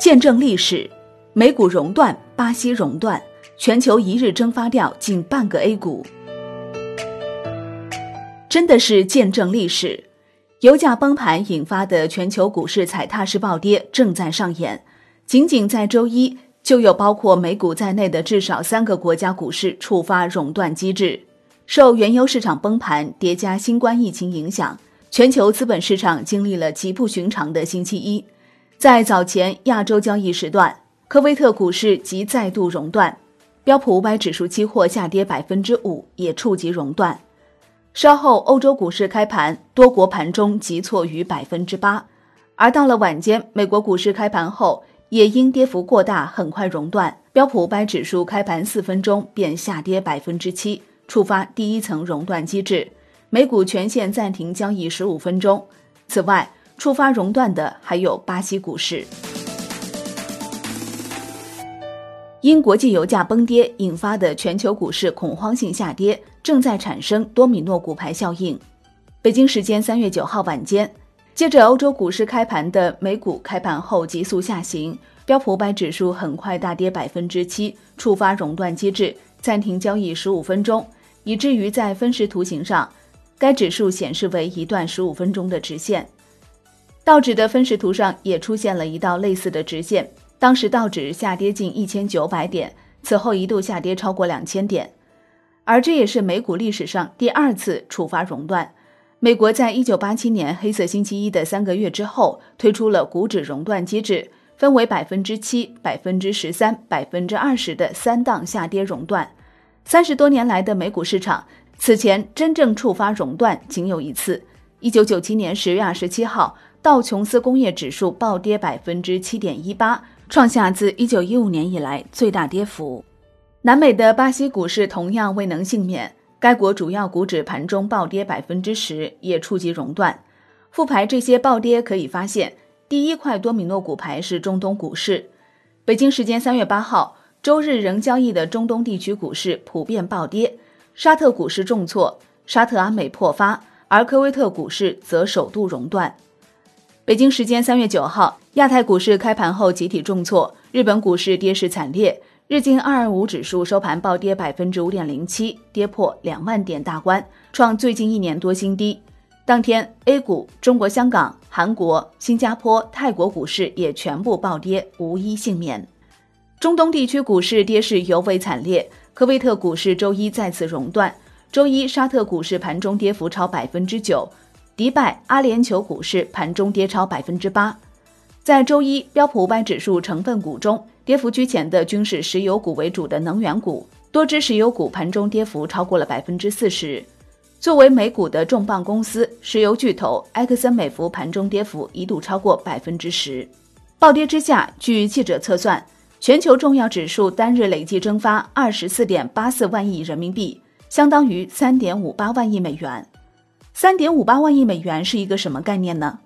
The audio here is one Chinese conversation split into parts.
见证历史，美股熔断，巴西熔断，全球一日蒸发掉近半个 A 股，真的是见证历史。油价崩盘引发的全球股市踩踏式暴跌正在上演。仅仅在周一，就有包括美股在内的至少三个国家股市触发熔断机制。受原油市场崩盘叠加新冠疫情影响，全球资本市场经历了极不寻常的星期一。在早前亚洲交易时段，科威特股市即再度熔断，标普五百指数期货下跌百分之五，也触及熔断。稍后欧洲股市开盘，多国盘中急挫逾百分之八，而到了晚间，美国股市开盘后也因跌幅过大，很快熔断。标普五百指数开盘四分钟便下跌百分之七，触发第一层熔断机制，美股全线暂停交易十五分钟。此外，触发熔断的还有巴西股市，因国际油价崩跌引发的全球股市恐慌性下跌，正在产生多米诺骨牌效应。北京时间三月九号晚间，接着欧洲股市开盘的美股开盘后急速下行，标普五百指数很快大跌百分之七，触发熔断机制，暂停交易十五分钟，以至于在分时图形上，该指数显示为一段十五分钟的直线。道指的分时图上也出现了一道类似的直线，当时道指下跌近一千九百点，此后一度下跌超过两千点，而这也是美股历史上第二次触发熔断。美国在一九八七年黑色星期一的三个月之后推出了股指熔断机制，分为百分之七、百分之十三、百分之二十的三档下跌熔断。三十多年来的美股市场，此前真正触发熔断仅有一次，一九九七年十月二十七号。道琼斯工业指数暴跌百分之七点一八，创下自一九一五年以来最大跌幅。南美的巴西股市同样未能幸免，该国主要股指盘中暴跌百分之十，也触及熔断。复牌这些暴跌可以发现，第一块多米诺骨牌是中东股市。北京时间三月八号周日仍交易的中东地区股市普遍暴跌，沙特股市重挫，沙特阿美破发，而科威特股市则首度熔断。北京时间三月九号，亚太股市开盘后集体重挫，日本股市跌势惨烈，日经二二五指数收盘暴跌百分之五点零七，跌破两万点大关，创最近一年多新低。当天，A 股、中国香港、韩国、新加坡、泰国股市也全部暴跌，无一幸免。中东地区股市跌势尤为惨烈，科威特股市周一再次熔断，周一沙特股市盘中跌幅超百分之九。迪拜、阿联酋股市盘中跌超百分之八，在周一标普五百指数成分股中，跌幅居前的均是石油股为主的能源股，多只石油股盘中跌幅超过了百分之四十。作为美股的重磅公司，石油巨头埃克森美孚盘中跌幅一度超过百分之十。暴跌之下，据记者测算，全球重要指数单日累计蒸发二十四点八四万亿人民币，相当于三点五八万亿美元。三点五八万亿美元是一个什么概念呢？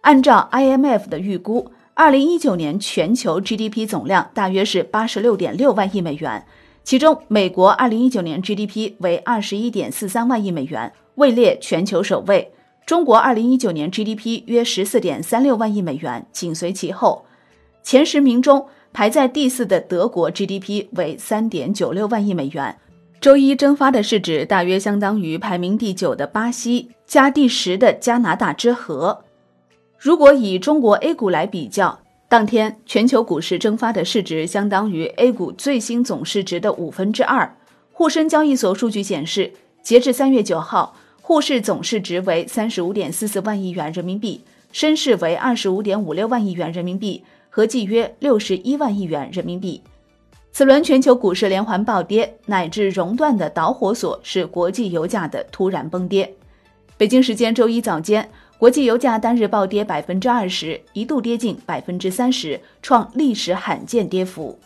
按照 IMF 的预估，二零一九年全球 GDP 总量大约是八十六点六万亿美元，其中美国二零一九年 GDP 为二十一点四三万亿美元，位列全球首位。中国二零一九年 GDP 约十四点三六万亿美元，紧随其后。前十名中排在第四的德国 GDP 为三点九六万亿美元。周一蒸发的市值大约相当于排名第九的巴西加第十的加拿大之和。如果以中国 A 股来比较，当天全球股市蒸发的市值相当于 A 股最新总市值的五分之二。沪深交易所数据显示，截至三月九号，沪市总市值为三十五点四四万亿元人民币，深市为二十五点五六万亿元人民币，合计约六十一万亿元人民币。此轮全球股市连环暴跌乃至熔断的导火索是国际油价的突然崩跌。北京时间周一早间，国际油价单日暴跌百分之二十，一度跌近百分之三十，创历史罕见跌幅。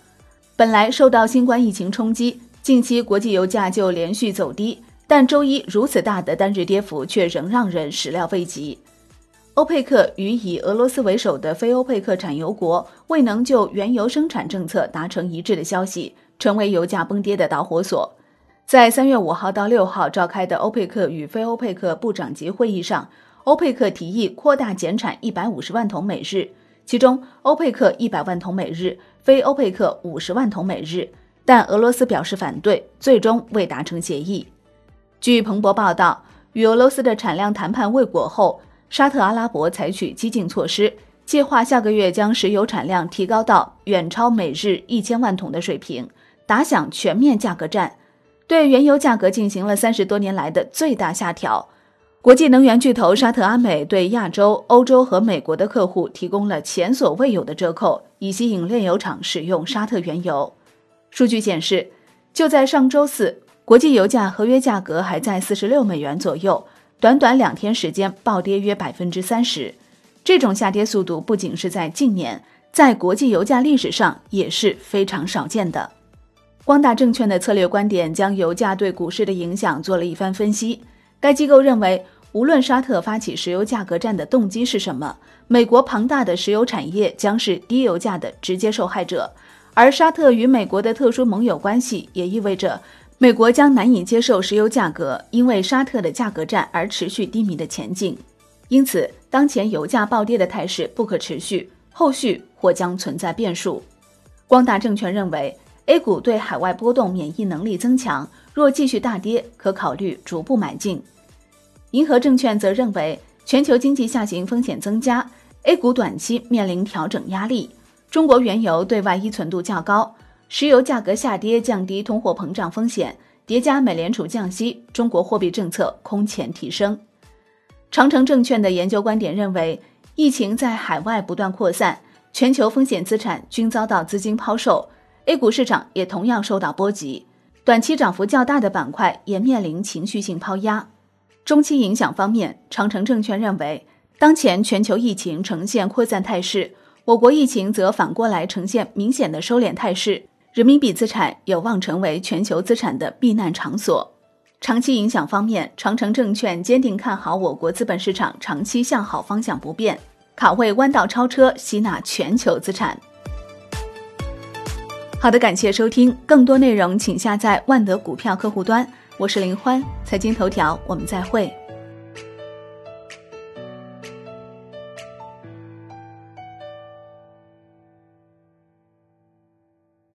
本来受到新冠疫情冲击，近期国际油价就连续走低，但周一如此大的单日跌幅却仍让人始料未及。欧佩克与以俄罗斯为首的非欧佩克产油国未能就原油生产政策达成一致的消息，成为油价崩跌的导火索。在三月五号到六号召开的欧佩克与非欧佩克部长级会议上，欧佩克提议扩大减产一百五十万桶每日，其中欧佩克一百万桶每日，非欧佩克五十万桶每日，但俄罗斯表示反对，最终未达成协议。据彭博报道，与俄罗斯的产量谈判未果后，沙特阿拉伯采取激进措施，计划下个月将石油产量提高到远超每日一千万桶的水平，打响全面价格战。对原油价格进行了三十多年来的最大下调。国际能源巨头沙特阿美对亚洲、欧洲和美国的客户提供了前所未有的折扣，以吸引炼油厂使用沙特原油。数据显示，就在上周四，国际油价合约价格还在四十六美元左右，短短两天时间暴跌约百分之三十。这种下跌速度不仅是在近年，在国际油价历史上也是非常少见的。光大证券的策略观点将油价对股市的影响做了一番分析。该机构认为，无论沙特发起石油价格战的动机是什么，美国庞大的石油产业将是低油价的直接受害者。而沙特与美国的特殊盟友关系也意味着，美国将难以接受石油价格因为沙特的价格战而持续低迷的前景。因此，当前油价暴跌的态势不可持续，后续或将存在变数。光大证券认为。A 股对海外波动免疫能力增强，若继续大跌，可考虑逐步买进。银河证券则认为，全球经济下行风险增加，A 股短期面临调整压力。中国原油对外依存度较高，石油价格下跌降低通货膨胀风险，叠加美联储降息，中国货币政策空前提升。长城证券的研究观点认为，疫情在海外不断扩散，全球风险资产均遭到资金抛售。A 股市场也同样受到波及，短期涨幅较大的板块也面临情绪性抛压。中期影响方面，长城证券认为，当前全球疫情呈现扩散态势，我国疫情则反过来呈现明显的收敛态势，人民币资产有望成为全球资产的避难场所。长期影响方面，长城证券坚定看好我国资本市场长期向好方向不变，卡位弯道超车，吸纳全球资产。好的，感谢收听，更多内容请下载万德股票客户端。我是林欢，财经头条，我们再会。